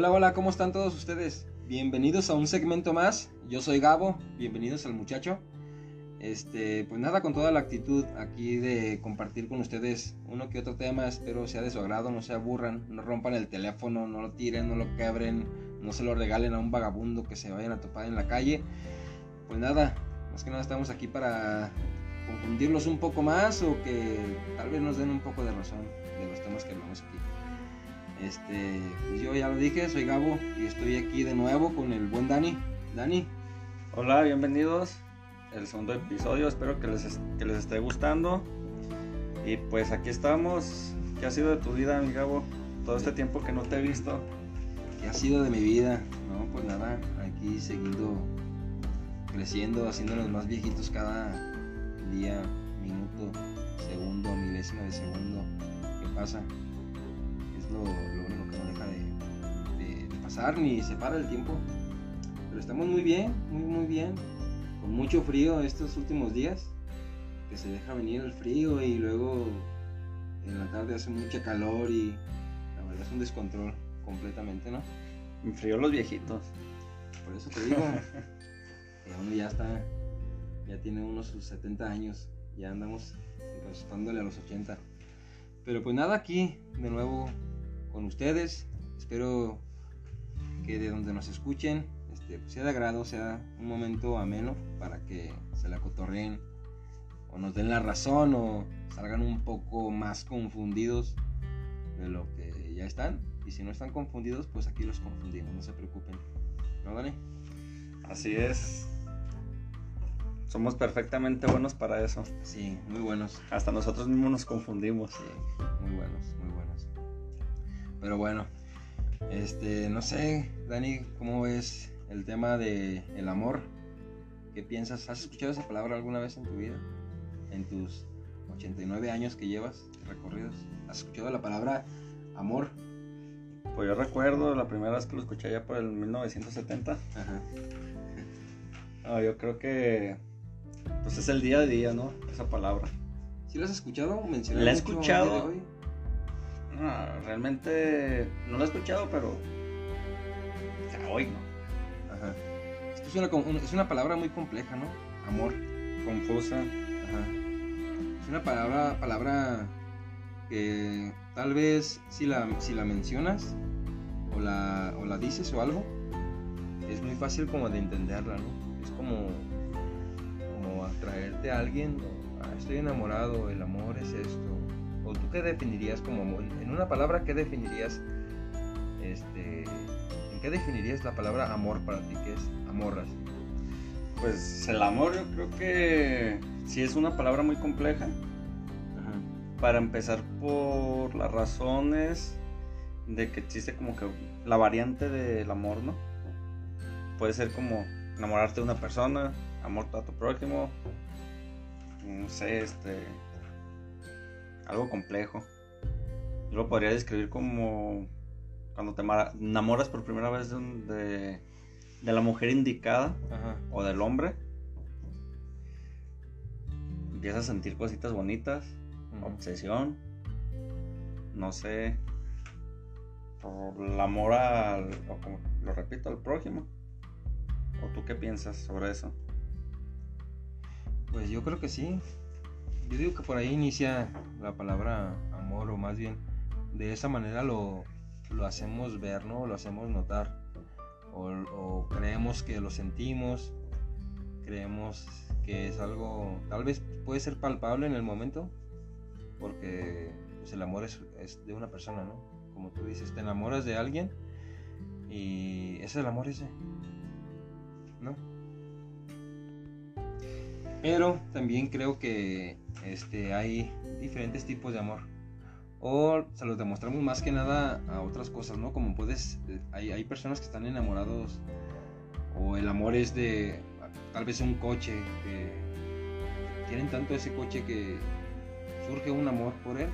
Hola, hola, ¿cómo están todos ustedes? Bienvenidos a un segmento más. Yo soy Gabo, bienvenidos al muchacho. Este, pues nada, con toda la actitud aquí de compartir con ustedes uno que otro tema, espero sea de su agrado, no se aburran, no rompan el teléfono, no lo tiren, no lo quebren, no se lo regalen a un vagabundo que se vayan a topar en la calle. Pues nada, más que nada estamos aquí para confundirlos un poco más o que tal vez nos den un poco de razón de los temas que hablamos aquí. Este, pues yo ya lo dije, soy Gabo y estoy aquí de nuevo con el buen Dani. Dani. Hola, bienvenidos el segundo episodio. Espero que les, que les esté gustando. Y pues aquí estamos. ¿Qué ha sido de tu vida, mi Gabo? Todo este tiempo que no te he visto. ¿Qué ha sido de mi vida? No, pues nada, aquí seguido creciendo, haciéndonos más viejitos cada día, minuto, segundo, milésima de segundo. ¿Qué pasa? Es lo, pasar ni se para el tiempo. Pero estamos muy bien, muy, muy bien con mucho frío estos últimos días, que se deja venir el frío y luego en la tarde hace mucha calor y la verdad es un descontrol completamente, ¿no? frío los viejitos. Por eso te digo, que uno ya está, ya tiene unos sus 70 años, ya andamos rastándole a los 80. Pero pues nada, aquí de nuevo con ustedes, espero que de donde nos escuchen este, pues, sea de agrado, sea un momento ameno para que se la cotorreen o nos den la razón o salgan un poco más confundidos de lo que ya están. Y si no están confundidos, pues aquí los confundimos, no se preocupen. ¿No, Dani? Así es. Somos perfectamente buenos para eso. Sí, muy buenos. Hasta nosotros mismos nos confundimos. Sí, muy buenos, muy buenos. Pero bueno, este, no sé, Dani, ¿cómo ves el tema de el amor. ¿Qué piensas? ¿Has escuchado esa palabra alguna vez en tu vida? En tus 89 años que llevas recorridos. ¿Has escuchado la palabra amor? Pues yo recuerdo la primera vez que lo escuché ya por el 1970. Ajá. No, yo creo que pues es el día a día, ¿no? Esa palabra. ¿Sí la has escuchado? Mencionar la he escuchado. Realmente no la he escuchado, pero no. Ajá. Es, una, es una palabra muy compleja, ¿no? Amor. Confusa. Ajá. Es una palabra, palabra que tal vez si la, si la mencionas o la, o la dices o algo, es muy fácil como de entenderla, ¿no? Es como, como atraerte a alguien, ah, estoy enamorado, el amor es esto. ¿O tú qué definirías como amor? En una palabra, ¿qué definirías este, ¿Qué definirías la palabra amor para ti? ¿Qué es amorras? Pues el amor yo creo que sí es una palabra muy compleja. Para empezar por las razones de que existe como que la variante del amor, ¿no? Puede ser como enamorarte de una persona, amor a tu prójimo, no sé, este, algo complejo. Yo lo podría describir como cuando te enamoras por primera vez de, de, la mujer indicada o del hombre, empiezas a sentir cositas bonitas, obsesión, no sé, por el amor al, lo repito, al prójimo. ¿O tú qué piensas sobre eso? Pues yo creo que sí. Yo digo que por ahí inicia la palabra amor o más bien de esa manera lo, lo hacemos ver, ¿no? Lo hacemos notar. O, creemos que lo sentimos, creemos que es algo, tal vez puede ser palpable en el momento, porque pues, el amor es, de una persona, ¿no? Como tú dices, te enamoras de alguien y ese es el amor ese, ¿no? Pero también creo que este, hay diferentes tipos de amor o se los demostramos más que nada a otras cosas, ¿no? Como puedes, eh, hay, hay personas que están enamorados o el amor es de tal vez un coche, que quieren tanto ese coche que surge un amor por él,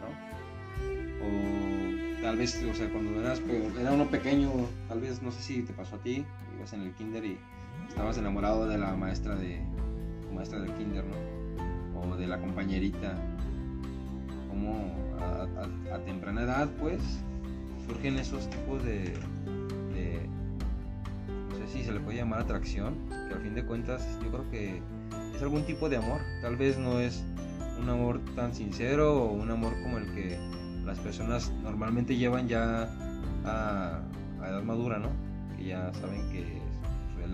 ¿no? O tal vez, o sea, cuando eras, era uno pequeño, tal vez, no sé si te pasó a ti, ibas en el kinder y estabas enamorado de la maestra de, maestra del kinder, ¿no? O de la compañerita como a, temprana edad, pues, surgen esos tipos de, de, no sé si se le puede llamar atracción, que al fin de cuentas yo creo que es algún tipo de amor, tal vez no es un amor tan sincero o un amor como el que las personas normalmente llevan ya a, edad madura, ¿no? Que ya saben que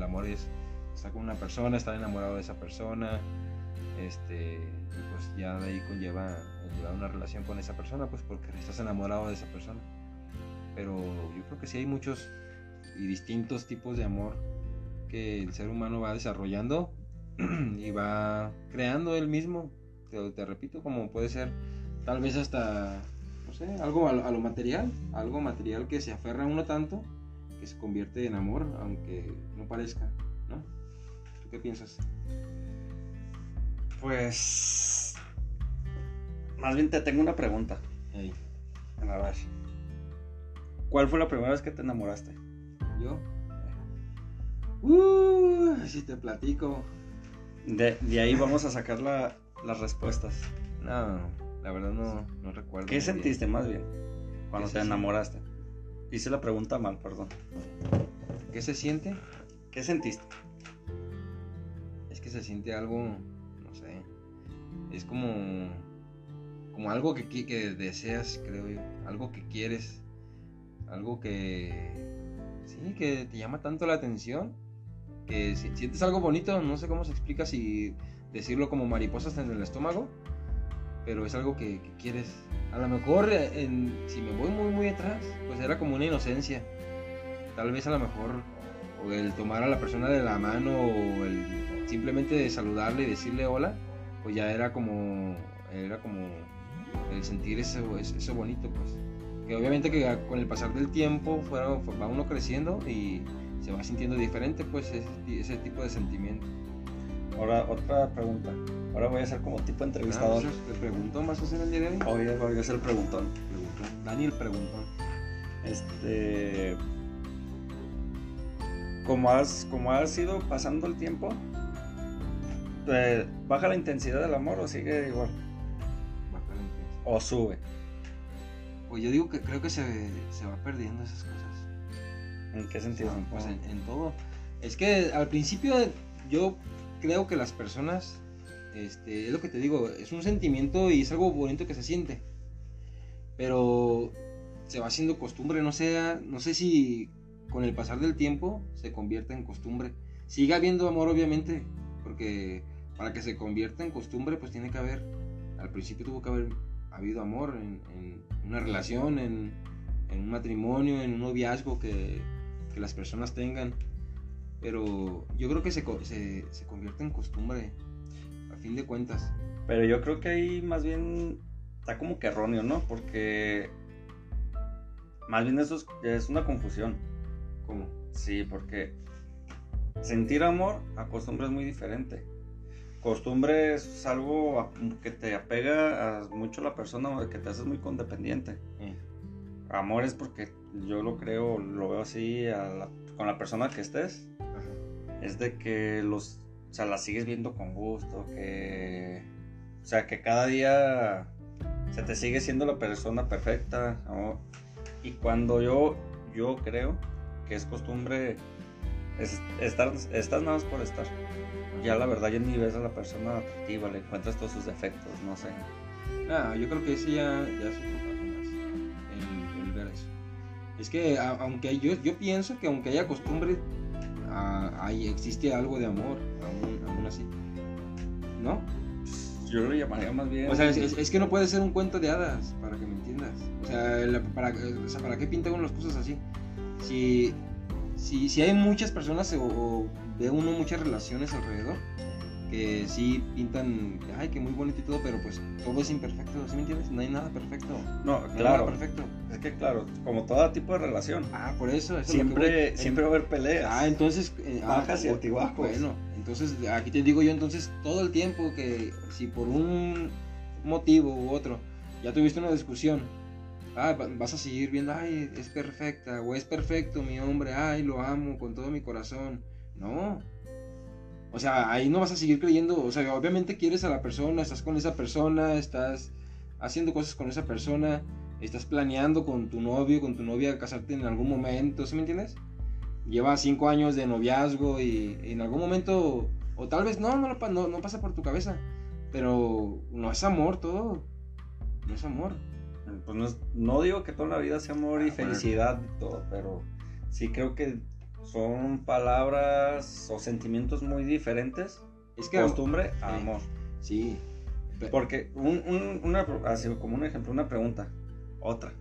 el amor es estar con una persona, estar enamorado de esa persona, este, y pues ya de ahí conlleva llevar una relación con esa persona, pues porque estás enamorado de esa persona. Pero yo creo que sí hay muchos y distintos tipos de amor que el ser humano va desarrollando y va creando él mismo. Te, te repito, como puede ser tal vez hasta, no sé, algo a, lo material, algo material que se aferra a uno tanto que se convierte en amor, aunque no parezca, ¿no? ¿Tú qué piensas? Pues. Más bien te tengo una pregunta. Hey. A ver. ¿Cuál fue la primera vez que te enamoraste? ¿Yo? Uh, si te platico. De, ahí vamos a sacar las respuestas. No, la verdad no, no recuerdo. ¿Qué sentiste más bien cuando te enamoraste? Hice la pregunta mal, perdón. ¿Qué se siente? ¿Qué sentiste? Es que se siente algo es como, como algo que, que deseas, creo yo, algo que quieres, algo que, sí, que te llama tanto la atención, que si, sientes algo bonito, no sé cómo se explica si decirlo como mariposas en el estómago, pero es algo que, quieres. A lo mejor, si me voy muy, muy atrás, pues era como una inocencia. Tal vez a lo mejor o el tomar a la persona de la mano o el simplemente saludarle y decirle hola pues ya era como, era como el sentir eso, eso bonito, pues. Que obviamente que con el pasar del tiempo fueron, va uno creciendo y se va sintiendo diferente, pues, ese, ese tipo de sentimiento. Ahora, otra pregunta. Ahora voy a ser como tipo entrevistador. Ah, ¿Te preguntó más o menos el día de hoy? Hoy voy a ser el preguntón. Daniel preguntón. Este. Como has, como has ido pasando el tiempo, ¿baja la intensidad del amor o sigue igual? Baja la intensidad. ¿O sube? Pues yo digo que creo que se, va perdiendo esas cosas. ¿En qué sentido? pues en, todo. Es que al principio yo creo que las personas, este, es lo que te digo, es un sentimiento y es algo bonito que se siente. Pero se va haciendo costumbre, no sé, no sé si con el pasar del tiempo se convierte en costumbre. Sigue habiendo amor, obviamente, porque para que se convierta en costumbre, pues tiene que haber, al principio tuvo que haber habido amor en, una relación, en, un matrimonio, en un noviazgo que, las personas tengan. Pero yo creo que se, se, convierte en costumbre, fin de cuentas. Pero yo creo que ahí más bien está como que erróneo, ¿no? Porque más bien eso es, es una confusión. ¿Cómo? Sí, porque sentir amor a costumbre es muy diferente. Costumbre es algo que te apega a mucho a la persona, que te haces muy condependiente. Amor es porque yo lo creo, lo veo así con la persona que estés. Es de que los, o sea, la sigues viendo con gusto, que, o sea, que cada día se te sigue siendo la persona perfecta. Y cuando yo, yo creo que es costumbre es, estar, estás nada más por estar ya la verdad ya ni ves a la persona atractiva, le encuentras todos sus defectos, no sé. Ah, yo creo que ese ya, ya es otro más, el, ver eso. Es que aunque yo, yo pienso que aunque haya costumbre, ahí existe algo de amor, aún, así. ¿No? Yo lo llamaría más bien. O sea, es, que no puede ser un cuento de hadas, para que me entiendas. O sea, para, o sea, ¿para qué pinta uno las cosas así? Si, si, si hay muchas personas o ve uno muchas relaciones alrededor que sí pintan, ay, que muy bonito y todo, pero pues todo es imperfecto, ¿sí me entiendes? No hay nada perfecto. No, claro. perfecto. Es que claro, como todo tipo de relación. Ah, por eso. siempre, siempre va a haber peleas. Ah, entonces. Eh, ah, Bajas y altibajos. Bueno, entonces aquí te digo yo entonces todo el tiempo que si por un motivo u otro ya tuviste una discusión, ah, vas a seguir viendo, ay, es perfecta, o es perfecto mi hombre, ay, lo amo con todo mi corazón no. O sea, ahí no vas a seguir creyendo. O sea, obviamente quieres a la persona, estás con esa persona, estás haciendo cosas con esa persona. estás planeando con tu novio, con tu novia casarte en algún momento, ¿sí me entiendes? Lleva cinco años de noviazgo y, en algún momento, o tal vez no, no, no, no pasa por tu cabeza, pero no es amor todo, no es amor. Pues no, digo que toda la vida sea amor y felicidad y todo, pero sí creo que son palabras o sentimientos muy diferentes. Es que costumbre a amor. Sí. Porque un, un, una, así como un ejemplo, una pregunta, otra.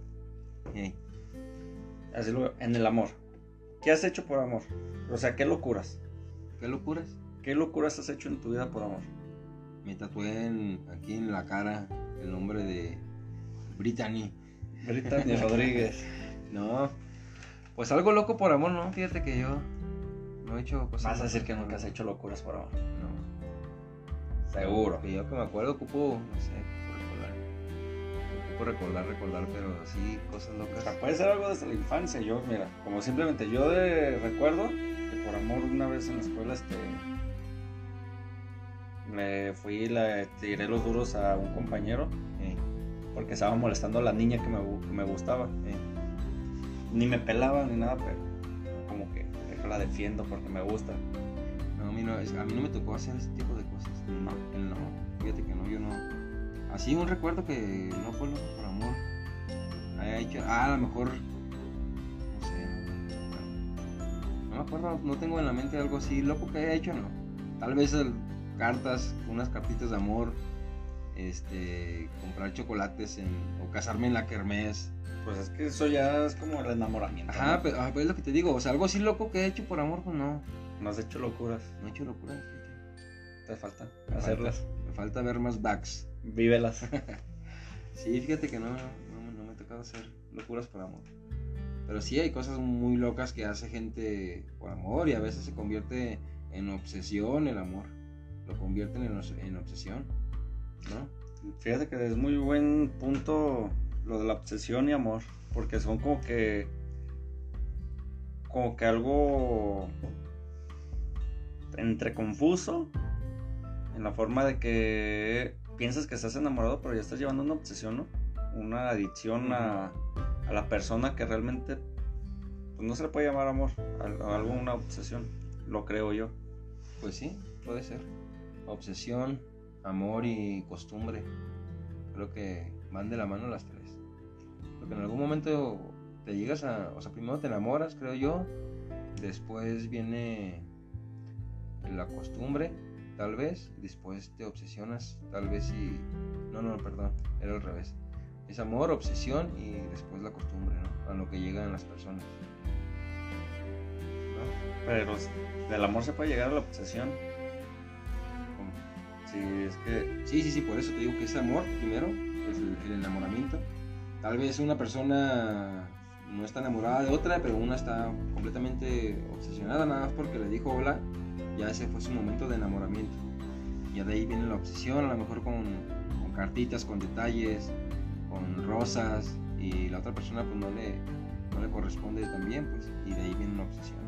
Así luego, en el amor. ¿Qué has hecho por amor? O sea, ¿qué locuras? ¿Qué locuras? ¿Qué locuras has hecho en tu vida por amor? Me tatué aquí en la cara el nombre de Brittany. Brittany Rodríguez. No, pues algo loco por amor, ¿no? Fíjate que yo no he hecho cosas. Vas a decir que nunca has hecho locuras por amor. No. Seguro. Que yo que me acuerdo ocupo, no sé, recordar. Ocupo recordar, recordar, pero sí, cosas locas. O sea, puede ser algo desde la infancia. Yo, mira, como simplemente yo de recuerdo que por amor una vez en la escuela, este. Me fui y le tiré los duros a un compañero. Porque estaba molestando a la niña que me, que me gustaba ni me pelaba ni nada, pero como que la defiendo porque me gusta. No, a mí no, a mí no me tocó hacer ese tipo de cosas. No, no, fíjate que no, yo no. Así un recuerdo que no fue loco por amor. Haya hecho, ah, a lo mejor, no sé, no, me acuerdo, no tengo en la mente algo así loco que haya hecho, no. Tal vez cartas, unas cartitas de amor, este, comprar chocolates en, o casarme en la kermés pues es que eso ya es como el enamoramiento. Ajá, pero, es lo que te digo. O sea, algo así loco que he hecho por amor, pues no. No has hecho locuras. No he hecho locuras. Te falta hacerlas. me falta ver más backs. Vívelas. sí, fíjate que no, no, me ha tocado hacer locuras por amor. Pero sí hay cosas muy locas que hace gente por amor y a veces se convierte en obsesión el amor. Lo convierten en, en obsesión, Fíjate que es muy buen punto lo de la obsesión y amor, porque son como que como que algo entre confuso en la forma de que piensas que estás enamorado, pero ya estás llevando una obsesión, ¿no? Una adicción a, a la persona que realmente pues no se le puede llamar amor, a, algo una obsesión, lo creo yo. Pues sí, puede ser. Obsesión, amor y costumbre. Creo que van de la mano las tres en algún momento te llegas a, o sea, primero te enamoras, creo yo, después viene la costumbre, tal vez, después te obsesionas, tal vez y... No, no, perdón, era al revés. Es amor, obsesión y después la costumbre, ¿no? A lo que llegan las personas. Pero del amor se puede llegar a la obsesión. Sí, es que... Sí, sí, sí, por eso te digo que es amor primero, es el enamoramiento Tal vez una persona no está enamorada de otra, pero una está completamente obsesionada nada más porque le dijo hola, ya ese fue su momento de enamoramiento. Ya de ahí viene la obsesión, a lo mejor con, con cartitas, con detalles, con rosas, y la otra persona pues no le, no le corresponde también, pues, y de ahí viene la obsesión.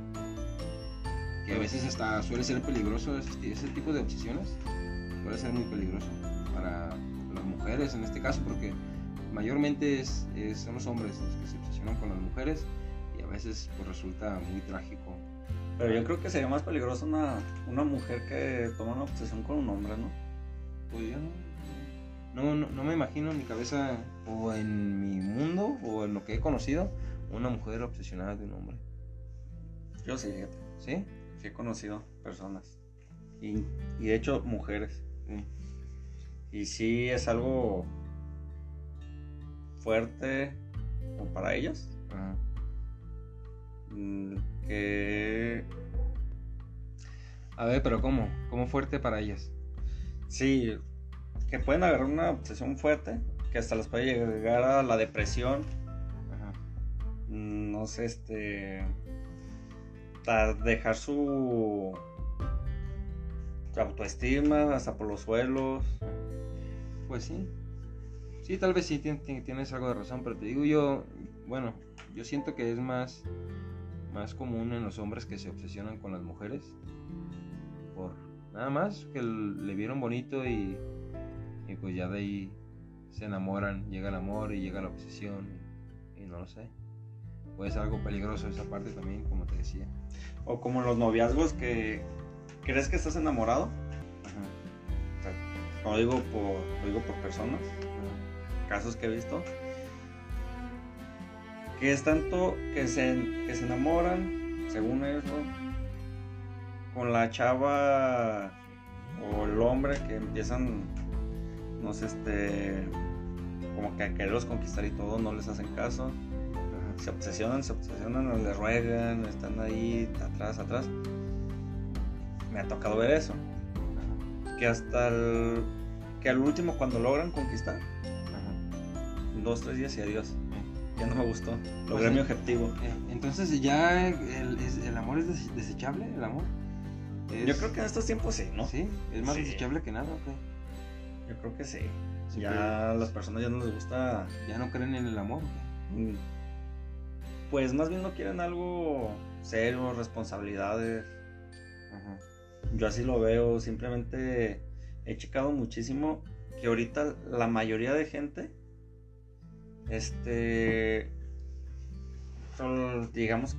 Que a veces hasta suele ser peligroso ese, ese tipo de obsesiones, puede ser muy peligroso para las mujeres en este caso, porque mayormente es, son los hombres los que se obsesionan con las mujeres y a veces pues resulta muy trágico. Pero yo creo que sería más peligroso una, una mujer que toma una obsesión con un hombre, ¿no? Pues yo no, no, no, me imagino en mi cabeza o en mi mundo o en lo que he conocido una mujer obsesionada de un hombre. Yo sí, ¿Sí? Sí he conocido personas. Y, y de hecho mujeres. Y sí es algo fuerte para ellos. Mm, que... A ver, pero ¿cómo? ¿Cómo fuerte para ellas? Sí, que pueden agarrar una obsesión fuerte, que hasta les puede llegar a la depresión. Mm, no sé, este... dejar su autoestima hasta por los suelos. Pues sí, Sí, tal vez sí tienes algo de razón, pero te digo yo, bueno, yo siento que es más, más común en los hombres que se obsesionan con las mujeres. Por nada más que le vieron bonito y, y pues ya de ahí se enamoran, llega el amor y llega la obsesión y, no lo sé. Puede ser algo peligroso esa parte también, como te decía. O como los noviazgos que crees que estás enamorado. lo digo por, lo digo por personas, casos que he visto. Que es tanto que se, que se enamoran, según eso, con la chava o el hombre que empiezan, no sé, este, como que a quererlos conquistar y todo, no les hacen caso. Se obsesionan, se obsesionan, les ruegan, están ahí atrás, atrás. Me ha tocado ver eso. Que hasta el, que al último cuando logran conquistar, dos, tres días y adiós. Ya no me gustó. Logré pues, mi objetivo. Eh, entonces ya el, el amor es desechable, el amor. Yo creo que en estos tiempos sí, ¿no? Sí, es más desechable que nada, Yo creo que sí. ya a las personas ya no les gusta. Ya no creen en el amor. Mm. Pues más bien no quieren algo serio, responsabilidades. Yo así lo veo. Simplemente he checado muchísimo que ahorita la mayoría de gente, este, son, digamos,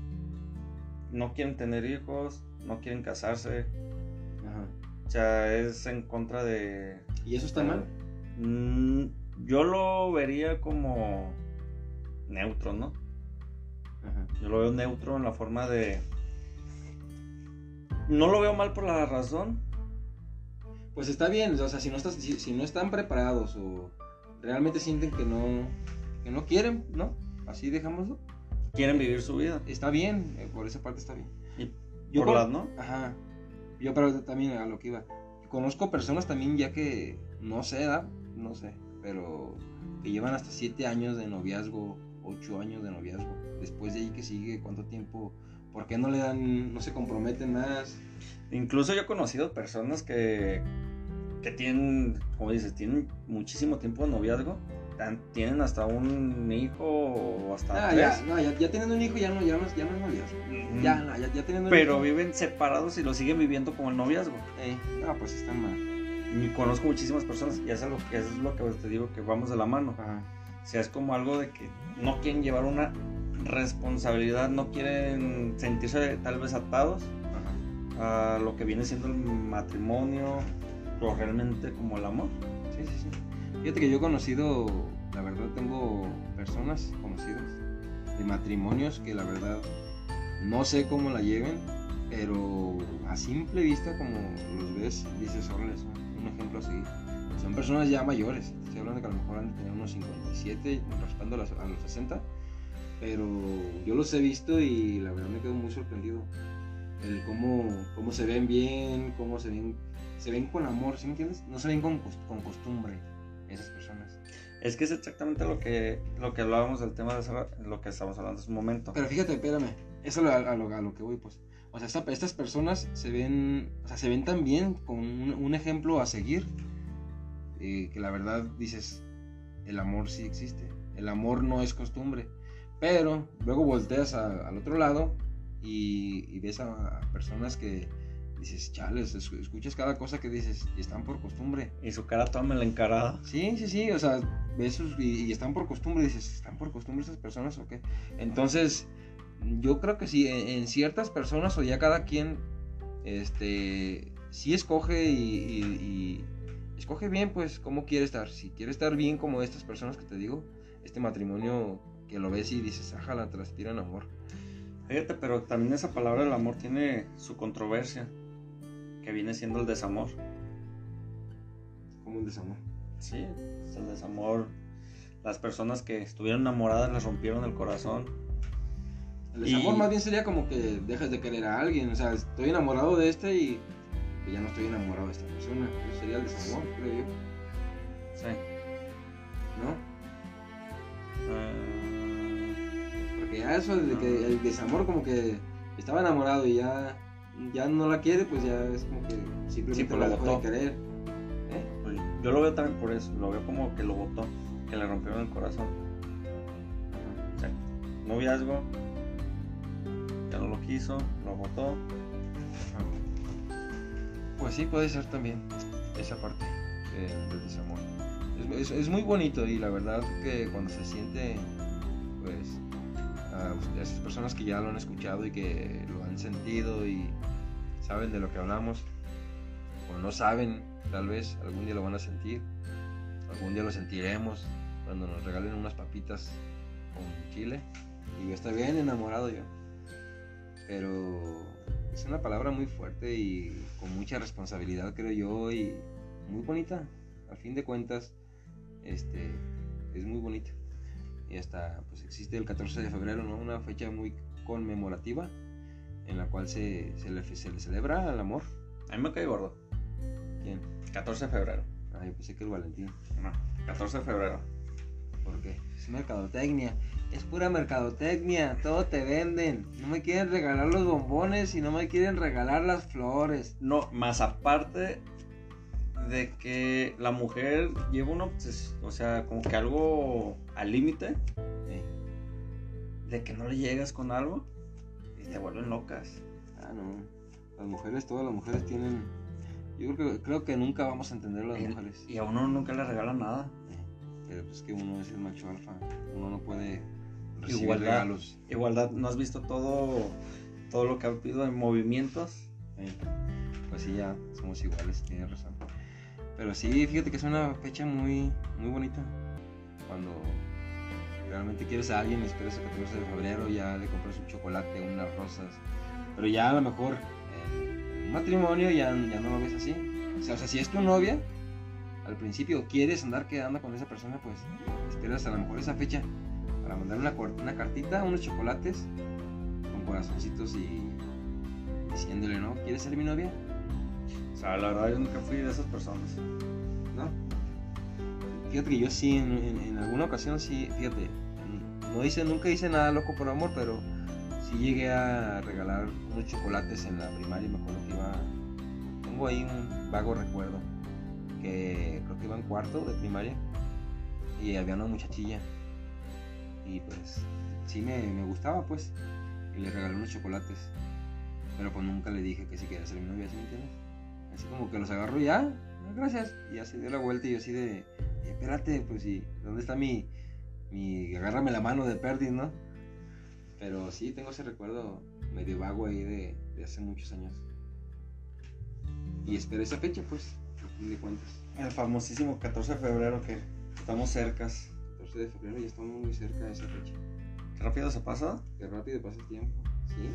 no quieren tener hijos, no quieren casarse. Ajá. O sea, es en contra de... ¿Y eso está mal? Mm, yo lo vería como neutro, ¿no? Ajá. Yo lo veo neutro en la forma de... No lo veo mal por la razón. Pues está bien, o sea, si no, estás, si, no están preparados o realmente sienten que no, que no quieren, ¿no? Así dejámoslo. Quieren vivir su vida. Está bien, eh, por esa parte está bien. Yo por ¿no? Ajá. Yo pero también a lo que iba. Conozco personas también ya que no sé, ¿da? no sé, pero que llevan hasta siete años de noviazgo, ocho años de noviazgo. Después de ahí que sigue, ¿cuánto tiempo? ¿Por qué no le dan, no se comprometen más? Incluso yo he conocido personas que, que tienen, como dices, tienen muchísimo tiempo de noviazgo tienen hasta un hijo o hasta ah, Ya, no, ya, tienen un hijo ya no, ya no, ya no es noviazgo. Ya, no, ya, ya tienen un Pero viven separados y lo siguen viviendo como el noviazgo. Eh, no, pues están mal. Y conozco muchísimas personas y es, algo, es lo que te digo, que vamos de la mano. O sea, es como algo de que no quieren llevar una responsabilidad, no quieren sentirse tal vez atados a lo que viene siendo el matrimonio o realmente como el amor. Sí, sí, sí. Fíjate que yo he conocido, la verdad tengo personas conocidas de matrimonios que la verdad no sé cómo la lleven, pero a simple vista como los ves, dices, órale, un ejemplo a seguir. Son personas ya mayores, estoy hablando de que a lo mejor han de tener unos 57, raspando a los 60, pero yo los he visto y la verdad me quedo muy sorprendido. El cómo, cómo se ven bien, cómo se ven, se ven con amor, ¿sí me entiendes? No se ven con, con costumbre esas personas. Es que es exactamente lo que, lo que hablábamos del tema de lo que estamos hablando hace un momento. Pero fíjate, espérame, eso a, a, lo, a lo, que voy, pues. O sea, estas personas se ven, o sea, se ven tan bien con un, ejemplo a seguir, eh, que la verdad dices, el amor sí existe, el amor no es costumbre. Pero luego volteas al otro lado y, y ves a personas que, dices, chales, escuchas cada cosa que dices y están por costumbre. Y su cara toma la encarada. Sí, sí, sí, o sea, ves y, y, están por costumbre, dices, ¿están por costumbre estas personas o qué? Entonces, yo creo que sí, en, ciertas personas o ya cada quien, este, sí escoge y, escoge bien, pues, cómo quiere estar. Si quiere estar bien como estas personas que te digo, este matrimonio que lo ves y dices, la transpiran amor. Fíjate, pero también esa palabra del amor tiene su controversia que viene siendo el desamor. Como un desamor. Sí, es el desamor. Las personas que estuvieron enamoradas les rompieron el corazón. El desamor más bien sería como que dejas de querer a alguien. O sea, estoy enamorado de este y ya no estoy enamorado de esta persona. Eso sería el desamor, creo yo. Sí. ¿No? Ah. Porque ya eso de que el desamor como que estaba enamorado y ya ya no la quiere, pues ya es como que simplemente pues la dejó de querer. ¿eh? Pues yo lo veo también por eso, lo veo como que lo votó, que le rompieron el corazón. O sea, noviazgo, ya no lo quiso, lo votó. Pues sí, puede ser también esa parte del desamor. es, es muy bonito y la verdad que cuando se siente, pues, a esas personas que ya lo han escuchado y que lo han sentido y saben de lo que hablamos, o no saben, tal vez algún día lo van a sentir, algún día lo sentiremos cuando nos regalen unas papitas con chile y yo estoy bien enamorado yo. Pero es una palabra muy fuerte y con mucha responsabilidad creo yo y muy bonita. A fin de cuentas, este es muy bonita. Y hasta pues existe el 14 de febrero, ¿no? Una fecha muy conmemorativa en la cual se, se, le, se le celebra el amor. A mí me cae gordo. ¿Quién? 14 de febrero. Ah, yo pensé que el Valentín. No, 14 de febrero. ¿Por qué? Es mercadotecnia. Es pura mercadotecnia. Todo te venden. No me quieren regalar los bombones y no me quieren regalar las flores. No, más aparte de que la mujer lleva una obses- o sea, como que algo al límite Eh, de que no le llegas con algo y te vuelven locas. Ah, no. Las mujeres, todas las mujeres tienen. Yo creo que, creo que nunca vamos a entender las Y- mujeres. Y a uno nunca le regalan nada. Eh, Pero pues que uno es el macho alfa. Uno no puede recibir Igualdad. regalos. Igualdad, ¿no has visto todo, todo lo que ha habido en movimientos? Eh, Pues sí, ya somos iguales, tienes razón. Pero sí, fíjate que es una fecha muy, muy bonita. Cuando realmente quieres a alguien, esperas el 14 de febrero, ya le compras un chocolate, unas rosas. Pero ya a lo mejor en un matrimonio ya, ya no lo ves así. O sea, o sea, si es tu novia, al principio quieres andar quedando con esa persona, pues esperas a lo mejor esa fecha para mandar una, una cartita, unos chocolates con corazoncitos y diciéndole, ¿no? ¿Quieres ser mi novia? O sea, la verdad yo nunca fui de esas personas. Fíjate que yo sí, en, alguna ocasión sí, fíjate, no hice, nunca hice nada loco por amor, pero sí llegué a regalar unos chocolates en la primaria, me acuerdo que iba, tengo ahí un vago recuerdo, que creo que iba en cuarto de primaria y había una muchachilla y pues sí me, me gustaba pues y le regalé unos chocolates, pero pues nunca le dije que si quería ser mi novia, ¿sí me entiendes? Así como que los agarro ya, "Ah, gracias. Y ya se dio la vuelta y yo así de, "Eh, espérate, pues sí, ¿dónde está mi, mi, agárrame la mano de Perdis, ¿no? Pero sí, tengo ese recuerdo medio vago ahí de, de hace muchos años. Y espero esa fecha, pues, a fin de cuentas. El famosísimo 14 de febrero que estamos cercas. 14 de febrero ya estamos muy cerca de esa fecha. Qué rápido se pasa. Qué rápido pasa el tiempo, ¿sí?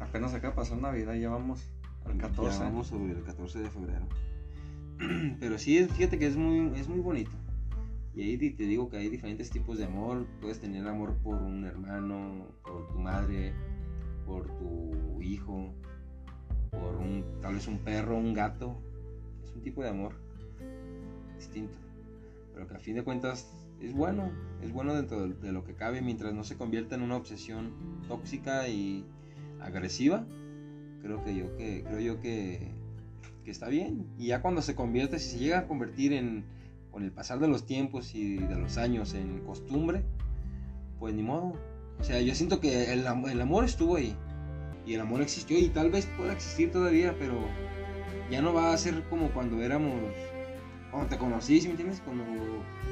Apenas de pasar Navidad y ya vamos al 14. Ya vamos sobre el 14 de febrero. Pero sí, fíjate que es muy, es muy bonito. Y ahí te digo que hay diferentes tipos de amor. Puedes tener amor por un hermano, por tu madre, por tu hijo, por un, tal vez un perro, un gato. Es un tipo de amor distinto. Pero que a fin de cuentas es bueno. Es bueno dentro de, de lo que cabe mientras no se convierta en una obsesión tóxica y agresiva creo que yo que creo yo que, que está bien. Y ya cuando se convierte si se llega a convertir en con el pasar de los tiempos y de los años en costumbre pues ni modo. O sea yo siento que el, el amor estuvo ahí y el amor existió y tal vez pueda existir todavía pero ya no va a ser como cuando éramos cuando te conocí ¿sí me entiendes? cuando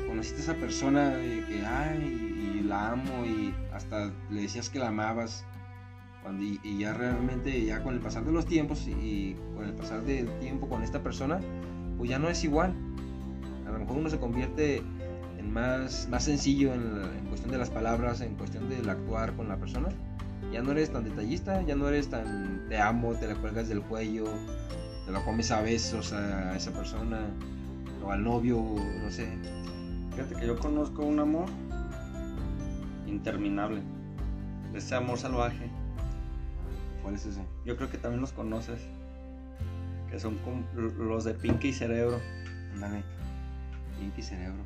conociste a esa persona de que ay y la amo y hasta le decías que la amabas cuando, y, ya realmente, ya con el pasar de los tiempos y con el pasar del tiempo con esta persona, pues ya no es igual. A lo mejor uno se convierte en más, más sencillo en cuestión de las palabras, en cuestión del actuar con la persona. Ya no eres tan detallista, ya no eres tan te amo, te la cuelgas del cuello, te la comes a besos a esa persona, o al novio, no sé. Fíjate que yo conozco un amor interminable. Ese amor salvaje. ¿Cuál es ese? Yo creo que también los conoces. Que son como los de Pinky y Cerebro. Ándale. Pinky cerebro.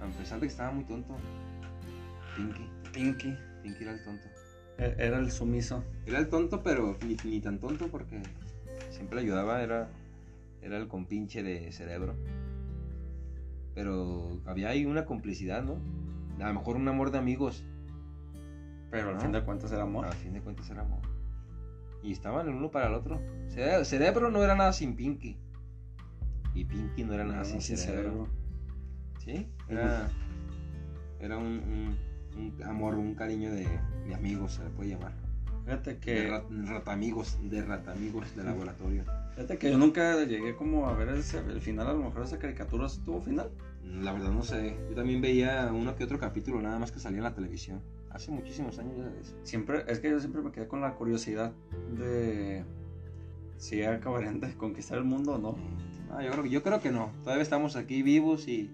A pesar de que estaba muy tonto. Pinky. Pinky Pinky era el tonto. e- era el sumiso. Era el tonto, pero ni, ni tan tonto porque siempre ayudaba. Era, era el compinche de cerebro. Pero había ahí una complicidad, ¿no? A lo mejor un amor de amigos. Pero al fin de cuentas era amor. A fin de cuentas era amor. Y estaban el uno para el otro. Cere- Cerebro no era nada sin Pinky. Y Pinky no era nada No, sin sin cerebro. cerebro. Sí, era, era un, un- un amor, un cariño de, de amigos, se le puede llamar. Fíjate De que, rat- ratamigos, de ratamigos de laboratorio. fíjate que yo nunca llegué como a ver ese, el final, a lo mejor esa caricatura tuvo final. La verdad no sé. Yo también veía uno que otro capítulo, nada más que salía en la televisión. Hace muchísimos años ya de eso. Siempre, es que yo siempre me quedé con la curiosidad de si acabarían de conquistar el mundo o no. Ah, yo, creo, que- yo creo que no. Todavía estamos aquí vivos y,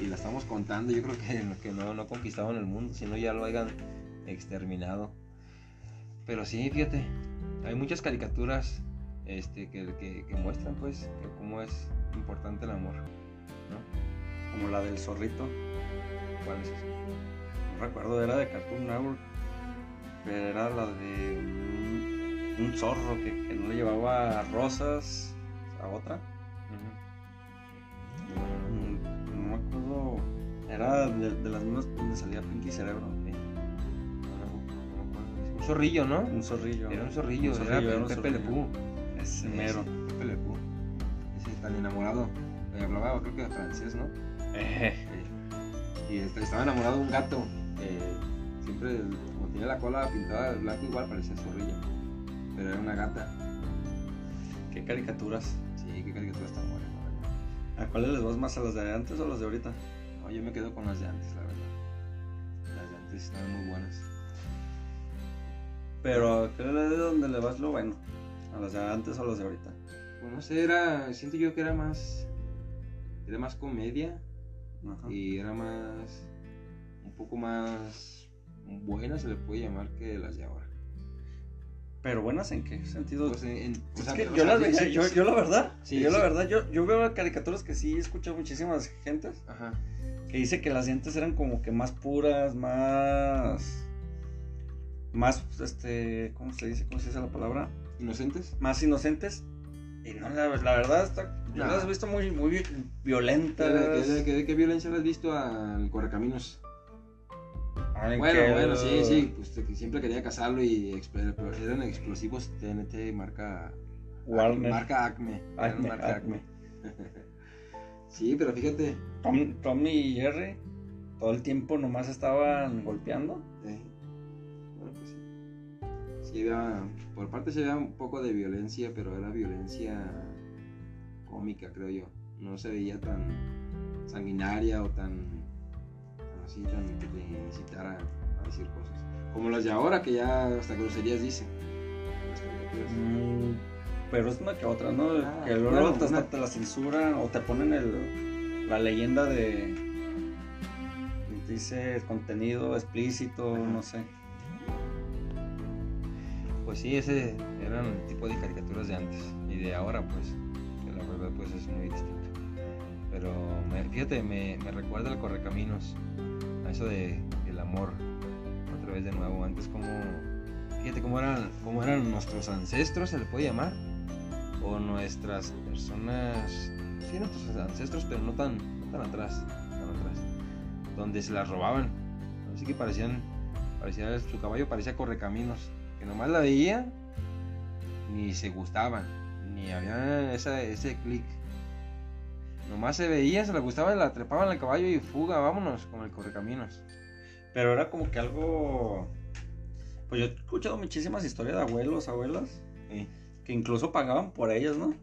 y la estamos contando. Yo creo que, que no, no conquistaban el mundo, sino ya lo hayan exterminado. Pero sí, fíjate, hay muchas caricaturas este, que, que, que muestran pues que cómo es importante el amor. ¿no? Como la del zorrito. ¿Cuál es esa? No recuerdo, era de Cartoon Network. Pero era la de un, un zorro que, que no le llevaba rosas a otra. Mm, No me acuerdo. Era de, de las mismas donde salía Pinky Cerebro. Un zorrillo, ¿no? Un zorrillo. Era un zorrillo, Un era zorrillo, era un Pepe Le. Pew. Ese mero. Pepe Le Pew. Ese tan enamorado. Eh, hablaba creo que de francés, ¿no? Eh, Y estaba enamorado de un gato. Que siempre, como tenía la cola pintada de blanco, igual parecía zorrillo. Pero era una gata. qué caricaturas. Sí, qué caricatura tan buena, la verdad. ¿A cuáles les vas más? ¿A las de antes o a las de ahorita? No, yo me quedo con las de antes, la verdad. Las de antes estaban muy buenas. Pero, ¿qué es donde le vas lo bueno? ¿A las de antes o a las de ahorita? Pues no sé, era. Siento yo que era más. Era más comedia. Ajá. y era más poco más buena se le puede llamar que las de ahora Pero buenas en qué sentido? Pues en- en- o sea, yo, las sí, yo, yo la verdad, Sí, yo la verdad, yo, yo veo caricaturas que sí escucho muchísimas gentes ajá que dice que las de antes eran como que más puras, más, más, este, ¿cómo se dice? ¿Cómo se dice la palabra? inocentes Más inocentes. Y no, la, la verdad, está, yo Nah. las he visto muy, muy vi- violentas. ¿Qué, qué- qué- qué violencia le has visto al correcaminos Ay, bueno bueno sí sí pues siempre quería casarlo y pero eran explosivos TNT marca Warner. marca Acme Acme, marca Acme. sí pero fíjate Tom, Tommy y Jerry todo el tiempo nomás estaban golpeando. eh, bueno pues sí sí había por parte se veía un poco de violencia pero era violencia cómica creo yo no se veía tan sanguinaria o tan así tan que te incitara a decir cosas como las de ahora que ya hasta groserías dicen. Mm, pero es una que otra, ¿no? Ah, que luego bueno, te, una- te la censuran o te ponen el, la leyenda de. Dice contenido explícito, Ajá. no sé. Pues sí, ese eran el tipo de caricaturas de antes y de ahora pues, que la verdad pues es muy distinto. Pero me- fíjate, me, me recuerda el Correcaminos, eso de el amor, otra vez de nuevo, antes como, fíjate cómo eran, cómo eran nuestros ancestros, se le puede llamar, o nuestras personas, sí, nuestros ancestros, pero no tan, tan atrás, tan atrás, donde se las robaban, así que parecían, parecía, su caballo parecía Correcaminos que nomás la veía ni se gustaban, ni había esa, ese clic. Nomás se veía, se le gustaba, la trepaban al caballo y fuga, vámonos, como el correcaminos. Pero era como que algo. Pues yo he escuchado muchísimas historias de abuelos, abuelas, Sí. que incluso pagaban por ellas, ¿no?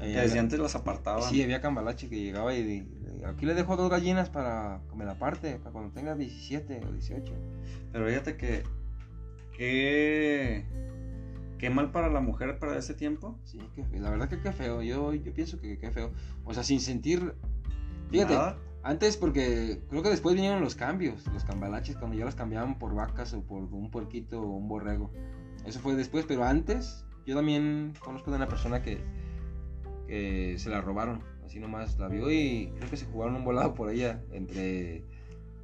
Ahí Que desde antes las apartaban. Sí, había cambalache que llegaba y di- aquí le dejo dos gallinas para que me la parte, para cuando tenga 17 o 18. Pero fíjate que. Qué. Qué mal para la mujer para ese tiempo. Sí, que, la verdad que qué feo, yo, yo pienso que qué feo. O sea, sin sentir... Fíjate, Nada. Antes porque creo que después vinieron los cambios, los cambalaches, cuando ya los cambiaban por vacas o por un puerquito o un borrego. Eso fue después, pero antes yo también conozco de una persona que, que se la robaron. Así nomás la vio y creo que se jugaron un volado por ella entre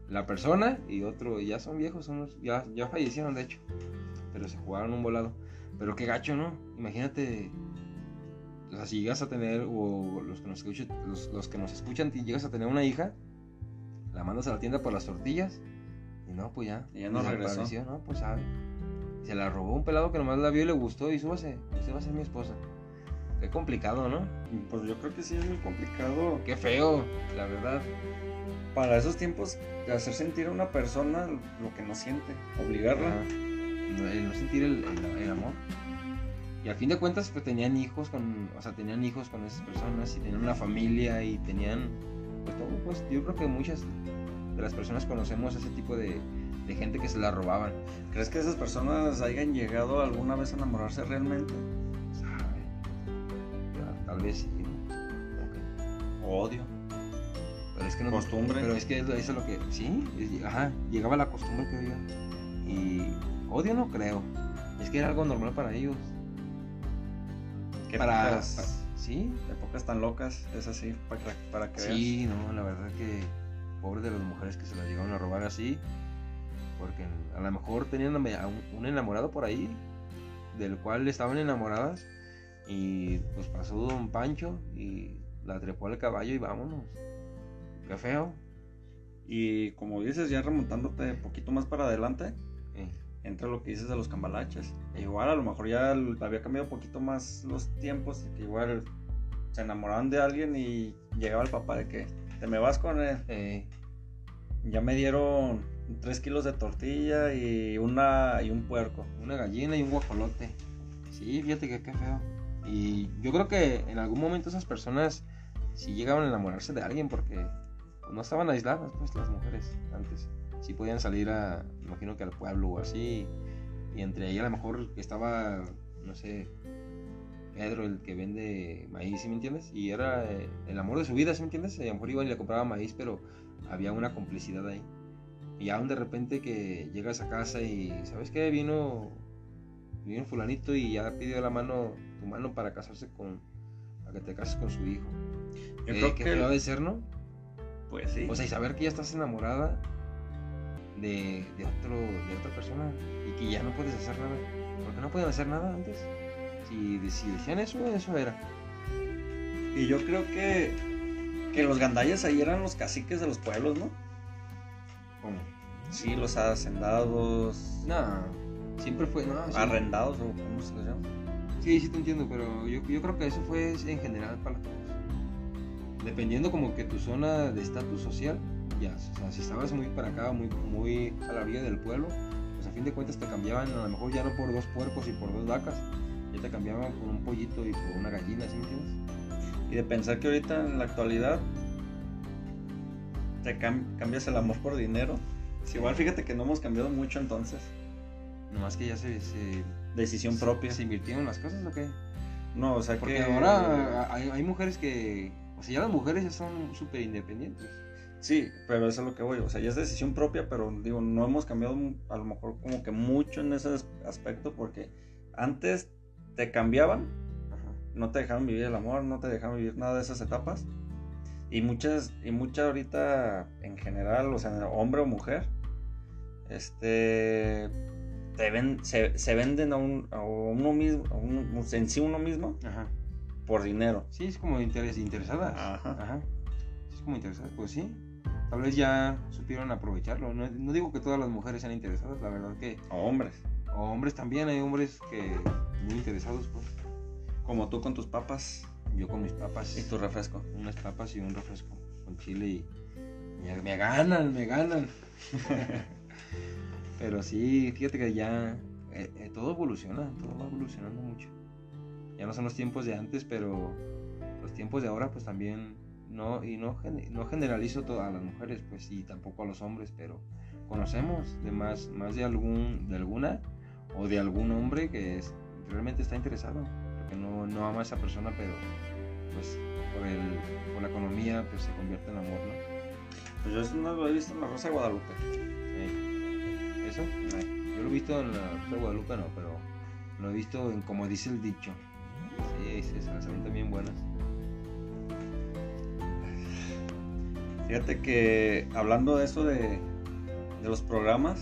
la persona y otro. Ya son viejos, son ya, ya fallecieron de hecho. Pero se jugaron un volado. Pero qué gacho, ¿no? Imagínate o sea, si llegas a tener, o los que nos escuchan, los, los que nos escuchan, si llegas a tener una hija, la mandas a la tienda por las tortillas, y no, pues ya. Y ya no regresó. No, pues sabe. Se la robó un pelado que nomás la vio y le gustó, y súbase, usted va a ser mi esposa. qué complicado, ¿no? Pues yo creo que sí es muy complicado. Qué feo, la verdad. Para esos tiempos, hacer sentir a una persona lo que no siente, obligarla. El no sentir el, el- el amor. Y al fin de cuentas, pues tenían hijos con, o sea, tenían hijos con esas personas y tenían una familia y tenían, pues todo, pues yo creo que muchas de las personas conocemos ese tipo de, de gente que se la robaban. ¿Crees que esas personas hayan llegado alguna vez a enamorarse realmente? Tal vez sí. Odio. Pero es que no. Costumbre. Pero es que eso es lo que. Sí, es- ajá. Llegaba la costumbre, creo yo. Y odio no creo. Es que era algo normal para ellos. ¿Qué para, épocas, pa- Sí, épocas tan locas? Es así, para, para que veas. sí, no, la verdad que. Pobre de las mujeres que se las llegaron a robar así. Porque a lo mejor tenían un, enamorado por ahí. Del cual estaban enamoradas. Y pues pasó Don Pancho. Y la trepó al caballo y vámonos. Qué feo. Y como dices, ya remontándote un poquito más para adelante, entra lo que dices de los cambalaches. E igual a lo mejor ya había cambiado un poquito más los tiempos, que igual se enamoraban de alguien y llegaba el papá de que te me vas con él. eh, Ya me dieron 3 kilos de tortilla y una y un puerco. una gallina y un guajolote. Sí, fíjate que qué feo. Y yo creo que en algún momento esas personas sí llegaban a enamorarse de alguien porque no estaban aisladas, pues las mujeres antes. Sí podían salir a, imagino que al pueblo o así. Y entre ahí a lo mejor estaba, no sé, Pedro, el que vende maíz, ¿sí me entiendes? Y era eh, el amor de su vida, ¿sí me entiendes? A lo mejor iba y le compraba maíz, pero había una complicidad ahí. Y aún de repente que llegas a casa y, ¿sabes qué? Vino, vino fulanito y ya pidió la mano, tu mano para casarse con, para que te cases con su hijo. Yo Eh, creo que feo de ser, ¿no? pues sí. O sea, y saber que ya estás enamorada de, de, otro, de otra persona y que ya no puedes hacer nada. Porque no pueden hacer nada antes. Si, si decían eso, eso era. y yo creo que que los gandallas ahí eran los caciques de los pueblos, ¿no? ¿Cómo? Sí, los hacendados, No, siempre fue. No, arrendados o cómo se les llama. Sí, sí te entiendo, pero yo, yo creo que eso fue en general para todos. Dependiendo como que tu zona de estatus social, o sea, si estabas muy para acá, muy, muy a la orilla del pueblo, pues a fin de cuentas te cambiaban, a lo mejor ya no por dos puercos y por dos vacas, ya te cambiaban por un pollito y por una gallina, ¿sí me entiendes? Y de pensar que ahorita en la actualidad te cam- cambias el amor por dinero. Sí. Igual fíjate que no hemos cambiado mucho entonces. Nomás que ya se, se, Decisión propia. se invirtieron las cosas o qué? No, o sea Porque que ahora hay, hay mujeres que, o sea, ya las mujeres ya son súper independientes. Sí, pero eso es lo que voy. O sea, ya es decisión propia, pero digo, no hemos cambiado a lo mejor como que mucho en ese as- aspecto porque antes te cambiaban, Ajá. no te dejaban vivir el amor, no te dejaban vivir nada de esas etapas. Y muchas, y mucha ahorita en general, o sea, hombre o mujer, este, te ven, se, se venden a, un, a uno mismo, a en sí uno mismo Ajá. por dinero. Sí, es como interes, interesadas. Ajá. Sí, es como interesadas, pues sí. Tal vez ya supieron aprovecharlo. No, no digo que todas las mujeres sean interesadas, la verdad que... O hombres, O hombres también, hay hombres que muy interesados, pues. como tú con tus papas Yo con mis papas, y tu refresco. unas papas y un refresco con chile y... Me, me ganan, me ganan. Pero sí, fíjate que ya eh, eh, todo evoluciona, todo va evolucionando mucho. Ya no son los tiempos de antes, pero los tiempos de ahora pues también no y no, no generalizo a las mujeres pues y tampoco a los hombres, pero conocemos de más más de algún de alguna o de algún hombre que es, realmente está interesado, porque no, no ama a esa persona, pero pues por el por la economía pues se convierte en amor, ¿no? Pues yo eso no lo he visto en la Rosa de Guadalupe. Eh, ¿Eso? Yo lo he visto en la Rosa de Guadalupe, no, pero lo he visto en como dice el dicho. Sí, sí, las avientan bien buenas. Fíjate que hablando de eso de, de los programas,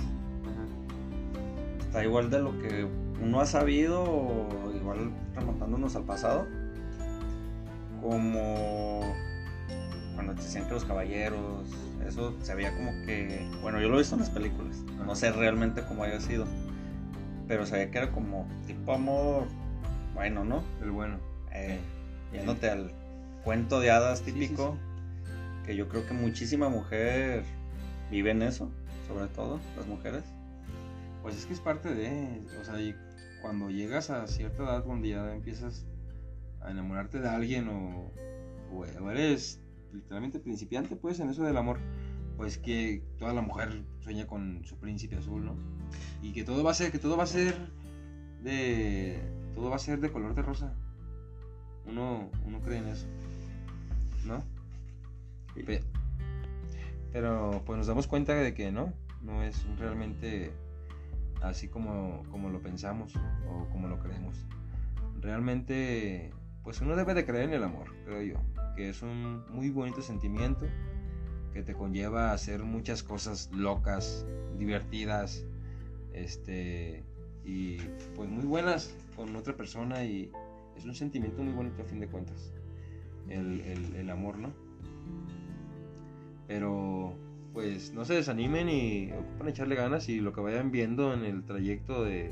está igual de lo que uno ha sabido, o igual remontándonos al pasado, como cuando te decían que los caballeros, eso se veía como que, bueno, yo lo he visto en las películas, no sé realmente cómo haya sido, pero se veía que era como tipo amor, bueno, ¿no? El bueno. Eh, yéndote al cuento de hadas típico, que yo creo que muchísima mujer vive en eso, sobre todo las mujeres. Pues es que es parte de, o sea, cuando llegas a cierta edad donde ya empiezas a enamorarte de alguien o, o eres literalmente principiante pues en eso del amor, pues que toda la mujer sueña con su príncipe azul, ¿no? Y que todo va a ser, que todo va a ser de, todo va a ser de color de rosa. Uno, uno cree en eso, ¿no? Pero pues nos damos cuenta de que no, no es realmente así como, como lo pensamos o como lo creemos. Realmente, pues uno debe de creer en el amor, creo yo, que es un muy bonito sentimiento que te conlleva a hacer muchas cosas locas, divertidas, este, y pues muy buenas con otra persona y es un sentimiento muy bonito a fin de cuentas, el, el amor, ¿no? Pero pues no se desanimen y ocupan echarle ganas y lo que vayan viendo en el trayecto de,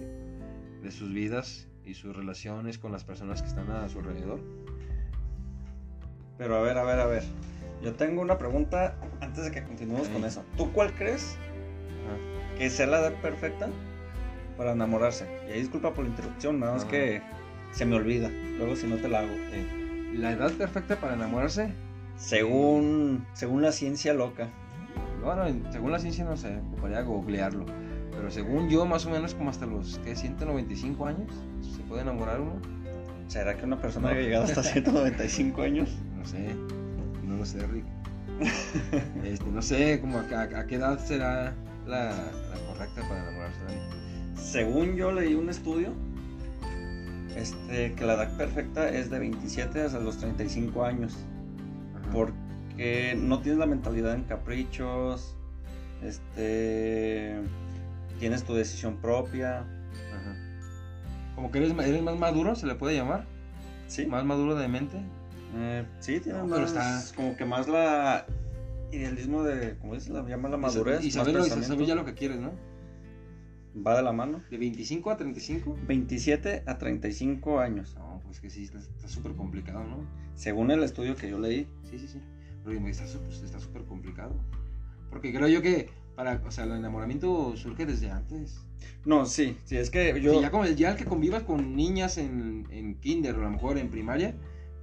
de sus vidas y sus relaciones con las personas que están a su alrededor. Pero a ver, a ver, a ver. Yo tengo una pregunta antes de que continuemos con eso. ¿Tú cuál crees que sea la edad perfecta para enamorarse? Y ahí disculpa por la interrupción, nada más que se me olvida. Luego si no te la hago. ¿La edad perfecta para enamorarse? Según, según la ciencia loca. Bueno, según la ciencia no sé, podría googlearlo. Pero según yo, más o menos como hasta los ¿qué, 195 años se puede enamorar uno. ¿Será que una persona haya llegado hasta 195 años? No sé, no lo sé, Rick. este, no sé, como a, qué edad será la, correcta para enamorarse de alguien. Según yo leí un estudio, este, que la edad perfecta es de 27 hasta los 35 años. Porque no tienes la mentalidad en caprichos, este, tienes tu decisión propia. Como que eres, eres, más maduro, se le puede llamar. Sí. Más maduro de mente. Eh, sí, tienes más, como que más la idealismo de, ¿cómo se la llama la madurez? Y sabes ya lo que quieres, ¿no? Va de la mano. ¿De 25 a 35? 27 a 35 años. No, pues que sí, está súper complicado, ¿no? Según el estudio que yo leí. Sí, sí, sí. Pero está súper complicado. Porque creo yo que para, o sea, el enamoramiento surge desde antes. No, sí, sí, es que yo... ya, como, ya el que convivas con niñas en, en kinder o a lo mejor en primaria,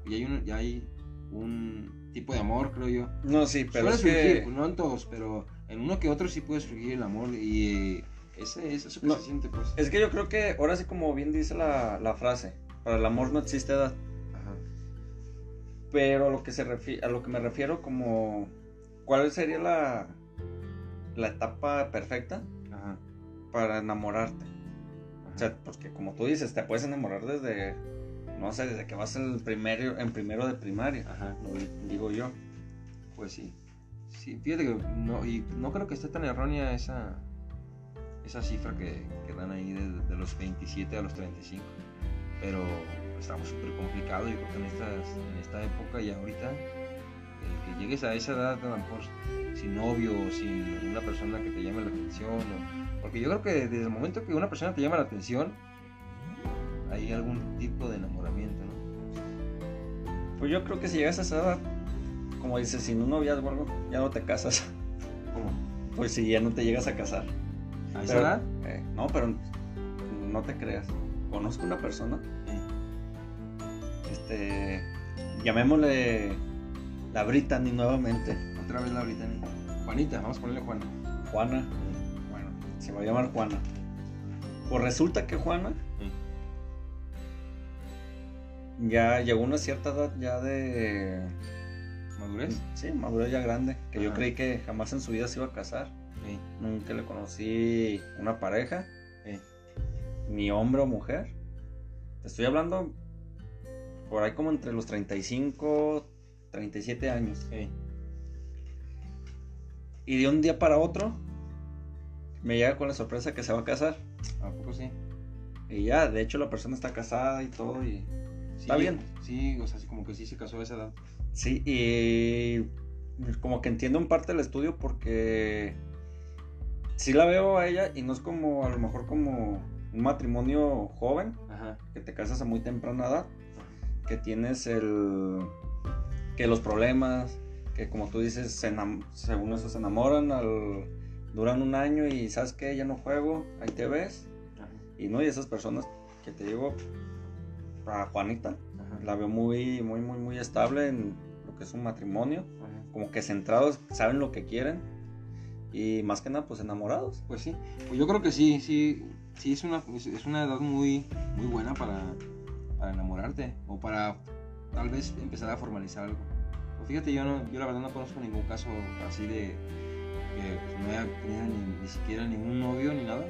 ya hay un, ya hay un tipo de amor, creo yo. No, sí, pero es que... Pues, no en todos, pero en uno que otro sí puede surgir el amor y ese, es eso que se siente, pues. Es que yo creo que ahora sí, como bien dice la, la frase, para el amor no existe edad. Ajá. Pero a lo que, se a lo que me refiero, como. ¿Cuál sería la, la etapa perfecta Ajá. para enamorarte? O sea, porque como tú dices, te puedes enamorar desde. No sé, desde que vas en, primero, en primero de primaria. Ajá. Lo digo yo. Pues sí. Sí, fíjate que no, y no creo que esté tan errónea esa, esa cifra que, que dan ahí de, los 27 a los 35. Pero estamos súper complicado, yo creo que en, en esta época y ahorita, que llegues a esa edad, a lo mejor sin novio, sin una persona que te llame la atención, porque yo creo que desde el momento que una persona te llama la atención, hay algún tipo de enamoramiento, ¿no? Pues yo creo que si llegas a esa edad, como dices, sin un noviazgo o algo, ya no te casas. ¿Cómo? Pues si ya no te llegas a casar. ¿A eh, no, pero no te creas. Conozco una persona. Este. Llamémosle la Brittany nuevamente. Otra vez la Brittany. Juanita, vamos a ponerle Juana. Juana. Bueno, se va a llamar Juana. Pues resulta que Juana ya llegó a una cierta edad ya de madurez. Sí, madurez ya grande. Que yo creí que jamás en su vida se iba a casar. Nunca le conocí una pareja, ni hombre o mujer. Te estoy hablando por ahí como entre los 35, 37 años. Y de un día para otro me llega con la sorpresa que se va a casar. ¿A poco sí? Y ya, de hecho la persona está casada y todo y está bien. Sí, o sea, como que sí se casó a esa edad. Sí, y como que entiendo en parte el estudio porque sí la veo a ella y no es como, a lo mejor como un matrimonio joven, que te casas a muy temprana edad. que tienes el. que los problemas, que como tú dices, según eso se enamoran, al, duran un año y sabes que ya no juego, ahí te ves. Y no, y esas personas que te digo, a Juanita, la veo muy, muy, muy, muy estable en lo que es un matrimonio, como que centrados, saben lo que quieren y más que nada, pues enamorados. Pues sí, pues yo creo que sí, sí, sí es una, es una edad muy, muy buena para, para enamorarte o para tal vez empezar a formalizar algo. Pues fíjate, yo, no, yo la verdad no conozco ningún caso así de que pues, no haya tenido ni, siquiera ningún novio ni nada.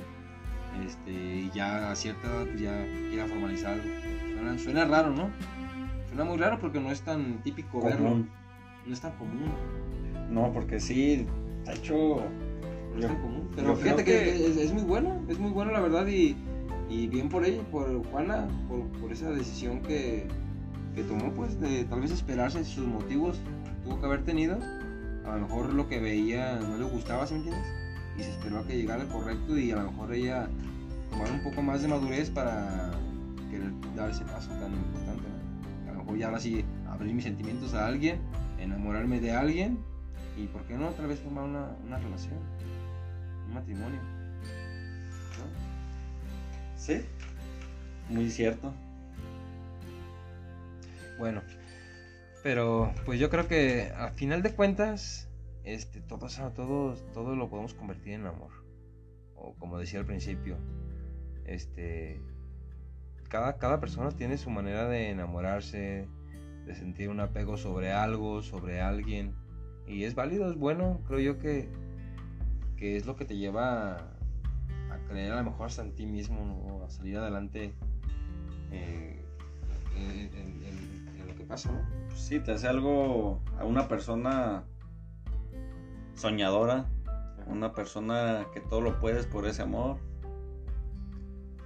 Este, y ya a cierta edad pues, ya quiera formalizar algo. Suena, raro, ¿no? Suena muy raro porque no es tan típico verlo. No es tan común. No, porque sí, ha hecho. No es tan común. Pero fíjate que, Es, muy bueno, es muy bueno la verdad y, y bien por ella, por Juana, por, por esa decisión que, que tomó, pues de tal vez esperarse sus motivos tuvo que haber tenido a lo mejor lo que veía no le gustaba, ¿sí me entiendes? Y se esperó a que llegara el correcto y a lo mejor ella tomar un poco más de madurez para querer dar ese paso tan importante. A lo mejor ya ahora sí abrir mis sentimientos a alguien, enamorarme de alguien y por qué no otra vez tomar una, una relación, matrimonio. Sí, muy cierto. Bueno, pero pues yo creo que a final de cuentas, este, todo, todo lo podemos convertir en amor. O como decía al principio, este, cada, cada persona tiene su manera de enamorarse, de sentir un apego sobre algo, sobre alguien. Y es válido, es bueno, creo yo que, que es lo que te lleva a, creer a lo mejor hasta en ti mismo, a salir adelante eh, en, lo que pasa, ¿no? sí, te hace algo a una persona soñadora, una persona que todo lo puedes por ese amor,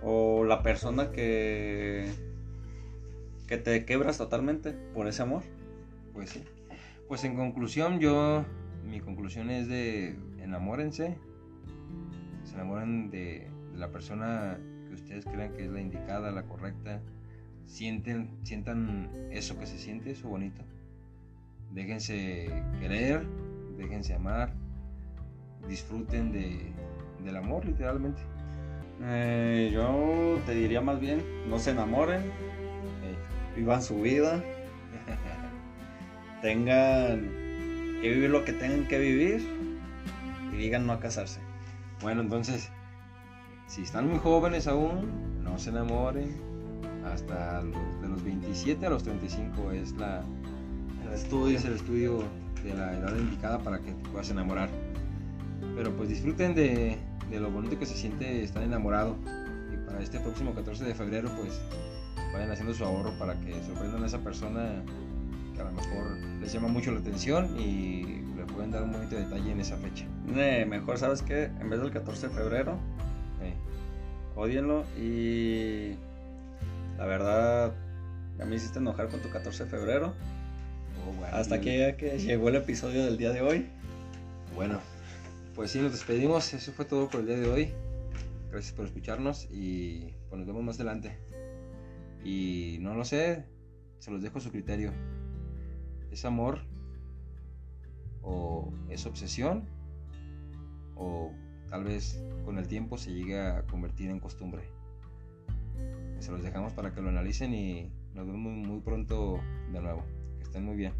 o la persona que que te quebras totalmente por ese amor. Pues sí. Pues en conclusión, yo mi conclusión es de enamórense, se enamoren de la persona que ustedes crean que es la indicada, la correcta sienten, sientan eso que se siente, eso bonito. Déjense querer, déjense amar, disfruten de, del amor literalmente. Eh, yo te diría más bien, no se enamoren, vivan su vida, tengan que vivir lo que tengan que vivir digan no a casarse. Bueno, entonces, si están muy jóvenes aún, no se enamoren, hasta los, de los 27 a los 35 es la el estudio. es el estudio de la edad indicada para que te puedas enamorar. Pero pues disfruten de, de lo bonito que se siente estar enamorado. Y para este próximo 14 de febrero pues vayan haciendo su ahorro para que sorprendan a esa persona que a lo mejor les llama mucho la atención y pueden dar un bonito detalle en esa fecha. Eh, mejor, ¿sabes qué? En vez del 14 de febrero, eh. odienlo y la verdad, ya me hiciste enojar con tu 14 de febrero. Oh, Hasta que, que llegó el episodio del día de hoy. Bueno, pues sí, nos despedimos. Eso fue todo por el día de hoy. Gracias por escucharnos y pues nos vemos más adelante. Y no lo sé, se los dejo a su criterio. ¿Es amor? ¿O es obsesión? ¿O tal vez con el tiempo se llegue a convertir en costumbre? se los dejamos para que lo analicen y nos vemos muy pronto de nuevo. Que estén muy bien.